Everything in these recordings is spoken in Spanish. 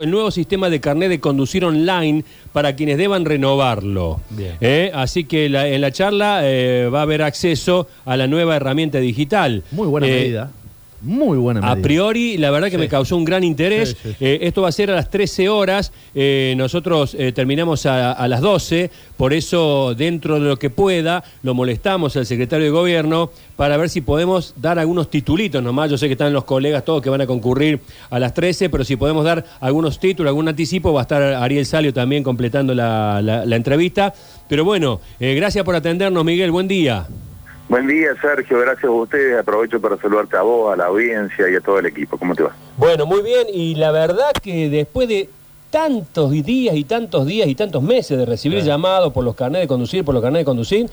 el nuevo sistema de carnet de conducir online para quienes deban renovarlo. Bien. ¿Eh? Así que la- en la charla eh, va a haber acceso a la nueva herramienta digital. Muy buena Eh, medida. Muy buena medida. A priori, la verdad que Sí. me causó un gran interés. Sí, sí, sí. Eh, esto va a ser a las 13 horas. Eh, nosotros eh, terminamos a, a las 12. Por eso, dentro de lo que pueda, lo molestamos al secretario de Gobierno para ver si podemos dar algunos titulitos nomás. Yo sé que están los colegas todos que van a concurrir a las 13, pero si podemos dar algunos títulos, algún anticipo, va a estar Ariel Salio también completando la, la- la entrevista. Pero bueno, gracias por atendernos, Miguel. Buen día. Buen día, Sergio. Gracias a ustedes. Aprovecho para saludarte a vos, a la audiencia y a todo el equipo. ¿Cómo te va? Bueno, muy bien, y la verdad que después de tantos días y tantos días y tantos meses de recibir llamados por los carnets de conducir, por los carnets de conducir,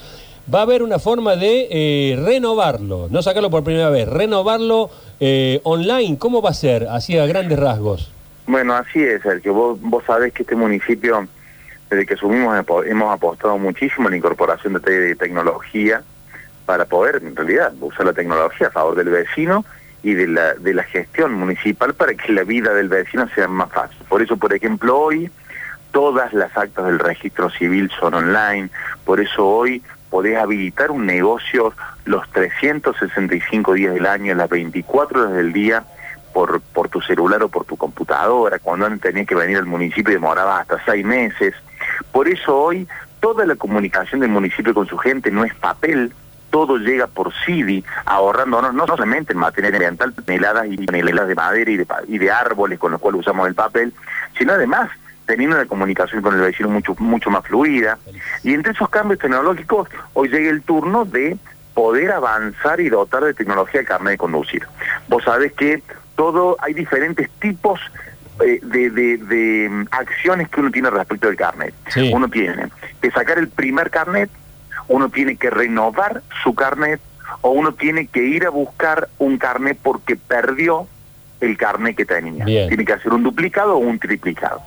va a haber una forma de eh, renovarlo, no sacarlo por primera vez, renovarlo eh, online. ¿Cómo va a ser? Así a grandes rasgos. Bueno, así es, Sergio. Vos, vos sabés que este municipio, desde que asumimos, hemos apostado muchísimo en la incorporación de, te- de tecnología para poder, en realidad, usar la tecnología a favor del vecino y de la, de la gestión municipal para que la vida del vecino sea más fácil. Por eso, por ejemplo, hoy todas las actas del registro civil son online, por eso hoy podés habilitar un negocio los 365 días del año, las 24 horas del día, por, por tu celular o por tu computadora, cuando antes tenías que venir al municipio y demoraba hasta seis meses. Por eso hoy toda la comunicación del municipio con su gente no es papel, todo llega por CD, ahorrándonos no solamente en materia ambiental, toneladas y toneladas de madera y de, y de árboles con los cuales usamos el papel, sino además teniendo una comunicación con el vecino mucho, mucho más fluida. Y entre esos cambios tecnológicos, hoy llega el turno de poder avanzar y dotar de tecnología el carnet de conducir. Vos sabés que todo, hay diferentes tipos eh, de, de- de, mm, acciones que uno tiene respecto del carnet. Sí. Uno tiene que sacar el primer carnet, uno tiene que renovar su carnet o uno tiene que ir a buscar un carnet porque perdió el carnet que tenía. Bien. Tiene que hacer un duplicado o un triplicado.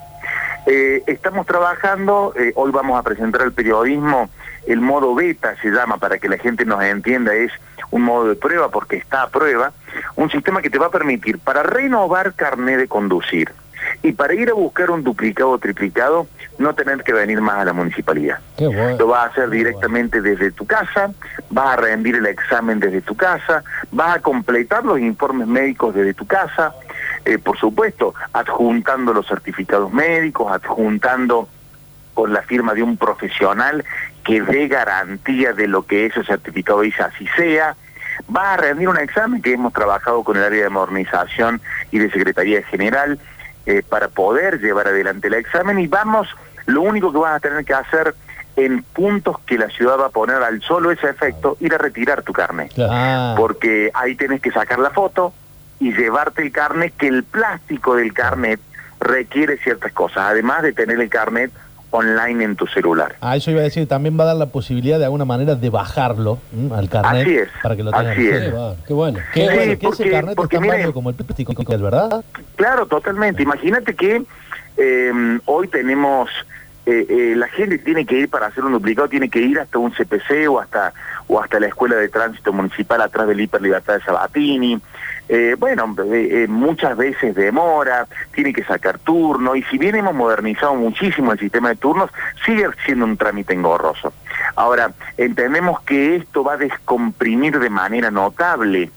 Eh, estamos trabajando, eh, hoy vamos a presentar al periodismo el modo beta, se llama, para que la gente nos entienda, es un modo de prueba porque está a prueba, un sistema que te va a permitir para renovar carnet de conducir y para ir a buscar un duplicado o triplicado, no tener que venir más a la municipalidad. Bueno. Lo vas a hacer directamente desde tu casa, vas a rendir el examen desde tu casa, vas a completar los informes médicos desde tu casa, eh, por supuesto, adjuntando los certificados médicos, adjuntando con la firma de un profesional que dé garantía de lo que ese certificado dice así sea. Vas a rendir un examen que hemos trabajado con el área de modernización y de Secretaría General eh, para poder llevar adelante el examen y vamos, lo único que vas a tener que hacer en puntos que la ciudad va a poner al solo ese efecto, ir a retirar tu carnet Ah, porque ahí tenés que sacar la foto y llevarte el carnet, que el plástico del carnet requiere ciertas cosas, además de tener el carnet online en tu celular. ah, eso iba a decir, también va a dar la posibilidad de alguna manera de bajarlo ¿m? al carnet. Así es, Para que lo tengan. así es. Qué bueno, qué bueno. Qué Sí, bueno, que ese porque- carnet porque es tan mire- como el plástico, ¿es verdad? Claro, totalmente. Imagínate que eh, hoy tenemos, eh, eh, la gente tiene que ir para hacer un duplicado, tiene que ir hasta un CPC o hasta o hasta la Escuela de Tránsito Municipal atrás del Hiper Libertad de Sabatini. Eh, bueno, eh, eh, muchas veces demora, tiene que sacar turno, y si bien hemos modernizado muchísimo el sistema de turnos, sigue siendo un trámite engorroso. Ahora, entendemos que esto va a descomprimir de manera notable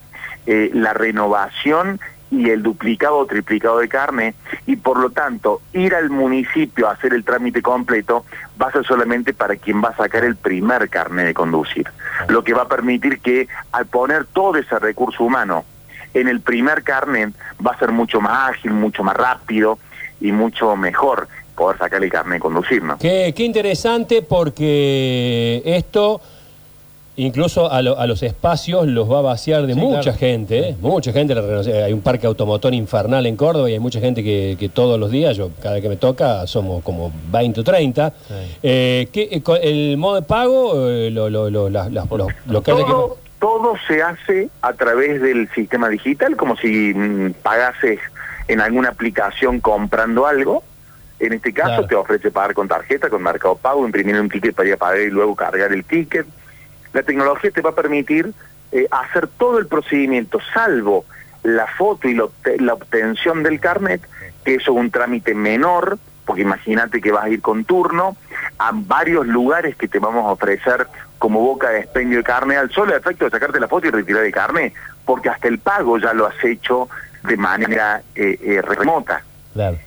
eh, la renovación y el duplicado o triplicado de carne y por lo tanto ir al municipio a hacer el trámite completo va a ser solamente para quien va a sacar el primer carnet de conducir, lo que va a permitir que al poner todo ese recurso humano en el primer carnet va a ser mucho más ágil, mucho más rápido y mucho mejor poder sacar el carnet de conducir, ¿no? Qué, qué interesante porque esto incluso a, lo- a los espacios los va a vaciar de Sí, mucha claro. gente, ¿eh? mucha gente. la Hay un parque automotor infernal en Córdoba y hay mucha gente que, que todos los días, yo cada vez que me toca, somos como 20 o 30. Sí. Eh, ¿qué- eh, ¿El modo de pago, eh, lo, lo, lo- las- las- los, los que haya que- Todo, se hace a través del sistema digital, como si mm, pagases en alguna aplicación comprando algo. En este caso Claro. te ofrece pagar con tarjeta, con Mercado Pago, imprimir un ticket para ir a pagar y luego cargar el ticket. La tecnología te va a permitir eh, hacer todo el procedimiento, salvo la foto y la obtención del carnet, que eso es un trámite menor, porque imagínate que vas a ir con turno a varios lugares que te vamos a ofrecer como boca de expendio de carne al solo efecto de sacarte la foto y retirar el carne, porque hasta el pago ya lo has hecho de manera eh, eh, remota. Claro.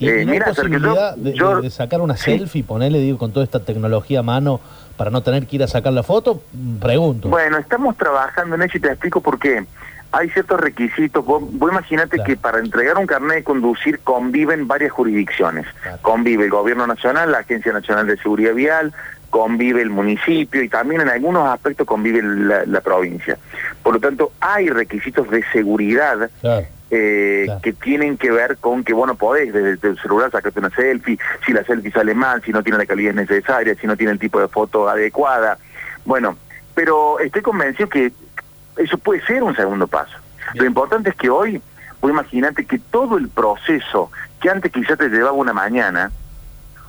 Y, Eh, no mira, posibilidad yo- de, yo- de- de sacar una sí. selfie, ponerle, digo, con toda esta tecnología a mano para no tener que ir a sacar la foto? Mm, Pregunto. Bueno, estamos trabajando en eso y te explico por qué. Hay ciertos requisitos. Vos, vos imaginate Claro. que para entregar un carnet de conducir conviven varias jurisdicciones. Claro. Convive el Gobierno Nacional, la Agencia Nacional de Seguridad Vial, convive el municipio y también en algunos aspectos convive la, la provincia. Por lo tanto, hay requisitos de seguridad Claro. eh, Claro. que tienen que ver con que vos no podés desde tu celular sacarte una selfie, si la selfie sale mal, si no tiene la calidad necesaria, si no tiene el tipo de foto adecuada. Bueno, pero estoy convencido que eso puede ser un segundo paso. Lo importante es que hoy, vos imaginate que todo el proceso que antes quizás te llevaba una mañana,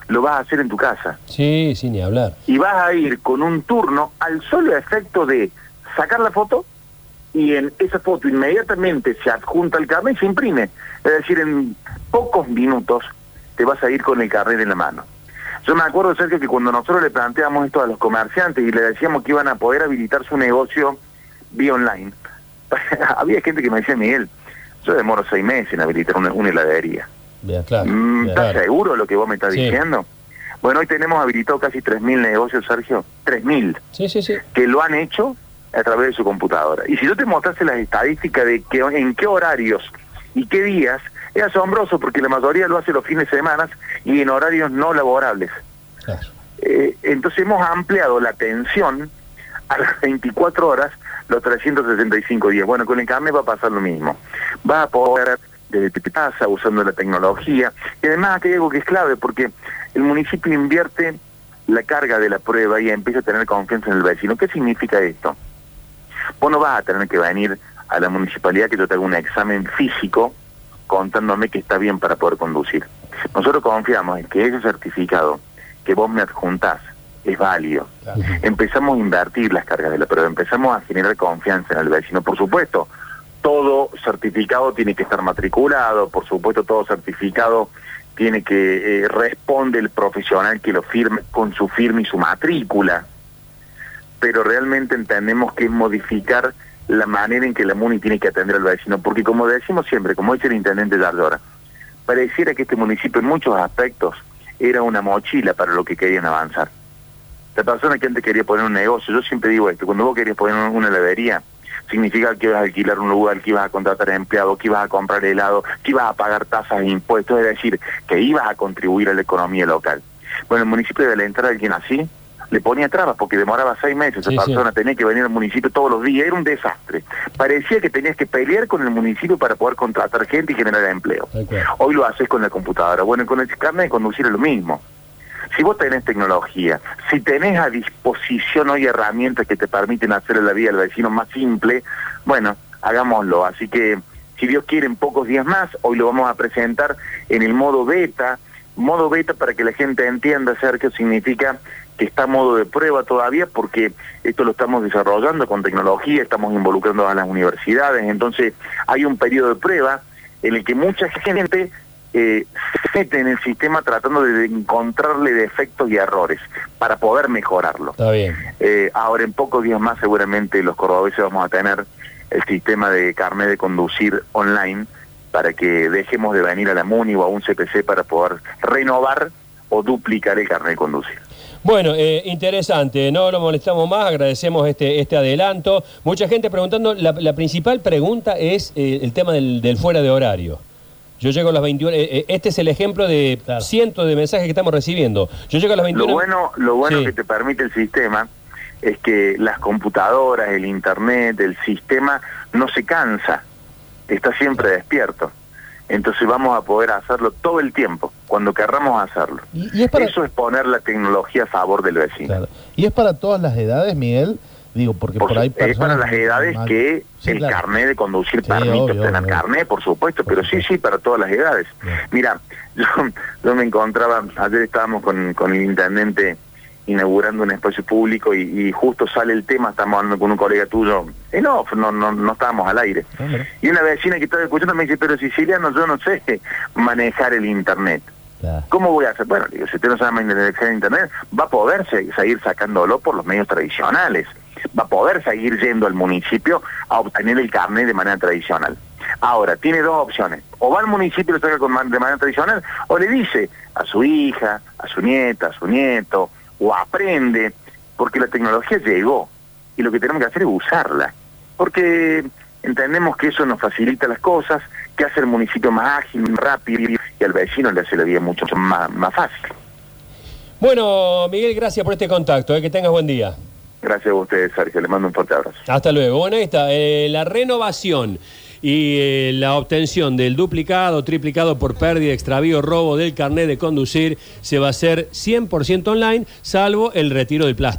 lo vas a hacer en tu casa. Sí, sí, ni hablar. Y vas a ir con un turno al solo efecto de sacar la foto y en esa foto inmediatamente se adjunta el carnet y se imprime. Es decir, en pocos minutos te vas a ir con el carnet en la mano. Yo me acuerdo, Sergio, que cuando nosotros le planteamos esto a los comerciantes y le decíamos que iban a poder habilitar su negocio vía online, había gente que me decía, Miguel, yo demoro seis meses en habilitar una, una heladería. Bien, Claro. Mm, bien. ¿Estás Claro. seguro de lo que vos me estás Sí. diciendo? Bueno, hoy tenemos habilitado casi 3.000 negocios, Sergio. 3.000 Sí, sí, sí. que lo han hecho a través de su computadora. Y si yo te mostrase las estadísticas de que, en qué horarios y qué días, es asombroso porque la mayoría lo hace los fines de semana y en horarios no laborables. Claro. Eh, entonces hemos ampliado la atención a las 24 horas los 365 días. Bueno, con el carnet va a pasar lo mismo. Va a poder desde tu casa usando la tecnología. Y además aquí hay algo que es clave porque el municipio invierte la carga de la prueba y empieza a tener confianza en el vecino. ¿Qué significa esto? Vos no vas a tener que venir a la municipalidad que yo te haga un examen físico contándome que está bien para poder conducir. Nosotros confiamos en que ese certificado que vos me adjuntás es válido. Claro. Empezamos a invertir las cargas de la prueba, empezamos a generar confianza en el vecino. Por supuesto, todo certificado tiene que estar matriculado, por supuesto, todo certificado tiene que eh, responde el profesional que lo firme con su firma y su matrícula pero realmente entendemos que es modificar la manera en que la MUNI tiene que atender al vecino, porque como decimos siempre, como dice el intendente Yardora, pareciera que este municipio en muchos aspectos era una mochila para lo que querían avanzar. La persona que antes quería poner un negocio, yo siempre digo esto, cuando vos querías poner una heladería, significa que ibas a alquilar un lugar, que ibas a contratar empleados, que ibas a comprar helado, que ibas a pagar tasas e impuestos, es decir, que ibas a contribuir a la economía local. Bueno, el municipio de entrar a alguien así, le ponía trabas porque demoraba seis meses, esa Sí, sí. persona tenía que venir al municipio todos los días, era un desastre. Parecía que tenías que pelear con el municipio para poder contratar gente y generar empleo. Hoy lo haces con la computadora. Bueno, con el carnet de conducir es lo mismo. Si vos tenés tecnología, si tenés a disposición hoy herramientas que te permiten hacer la vida del vecino más simple, bueno, hagámoslo. Así que, si Dios quiere, en pocos días más, hoy lo vamos a presentar en el modo beta, modo beta para que la gente entienda, Sergio, significa que está a modo de prueba todavía porque esto lo estamos desarrollando con tecnología, estamos involucrando a las universidades, entonces hay un periodo de prueba en el que mucha gente eh, se mete en el sistema tratando de encontrarle defectos y errores para poder mejorarlo. Está bien. Eh, ahora en pocos días más seguramente los cordobeses vamos a tener el sistema de carnet de conducir online para que dejemos de venir a la MUNI o a un CPC para poder renovar o duplicar el carnet de conducir. Bueno, eh, interesante, no lo molestamos más, agradecemos este, este adelanto. Mucha gente preguntando, la, la principal pregunta es eh, el tema del, del fuera de horario. Yo llego a las 21, eh, eh, este es el ejemplo de Claro. cientos de mensajes que estamos recibiendo. Yo llego a las 21... Lo bueno, lo bueno Sí. que te permite el sistema es que las computadoras, el internet, el sistema no se cansa, está siempre despierto. Entonces vamos a poder hacerlo todo el tiempo, cuando querramos hacerlo. Y, y es para, Eso es poner la tecnología a favor del vecino. claro. y es para todas las edades, Miguel. Digo, porque por, Por ahí es para las edades mal- que Sí, el claro. carnet de conducir Sí, permite obvio, obtener obvio. carnet, por supuesto, pero sí, sí, para todas las edades. Bien. Mira, yo, yo me encontraba, ayer estábamos con, con el intendente inaugurando un espacio público y, y justo sale el tema, estamos hablando con un colega tuyo, en off, no, no, no estábamos al aire. Ah. Y una vecina que estaba escuchando me dice, pero Siciliano, yo no sé manejar el Internet. Claro. ¿Cómo voy a hacer? Bueno, digo, si usted no sabe manejar el Internet, va a poder se- seguir sacándolo por los medios tradicionales. Va a poder seguir yendo al municipio a obtener el carnet de manera tradicional. Ahora, tiene dos opciones. O va al municipio y lo saca con de manera tradicional, o le dice a su hija, a su nieta, a su nieto, o aprende, porque la tecnología llegó y lo que tenemos que hacer es usarla. Porque entendemos que eso nos facilita las cosas, que hace el municipio más ágil, más rápido y al vecino le hace la vida mucho más, más fácil. Bueno, Miguel, gracias por este contacto. eh, que tengas buen día. Gracias a ustedes, Sergio. Les mando un fuerte abrazo. Hasta luego. Bueno, ahí está. eh, la renovación y eh, la obtención del duplicado, triplicado por pérdida, extravío, robo del carnet de conducir se va a hacer 100% online, salvo el retiro del plástico.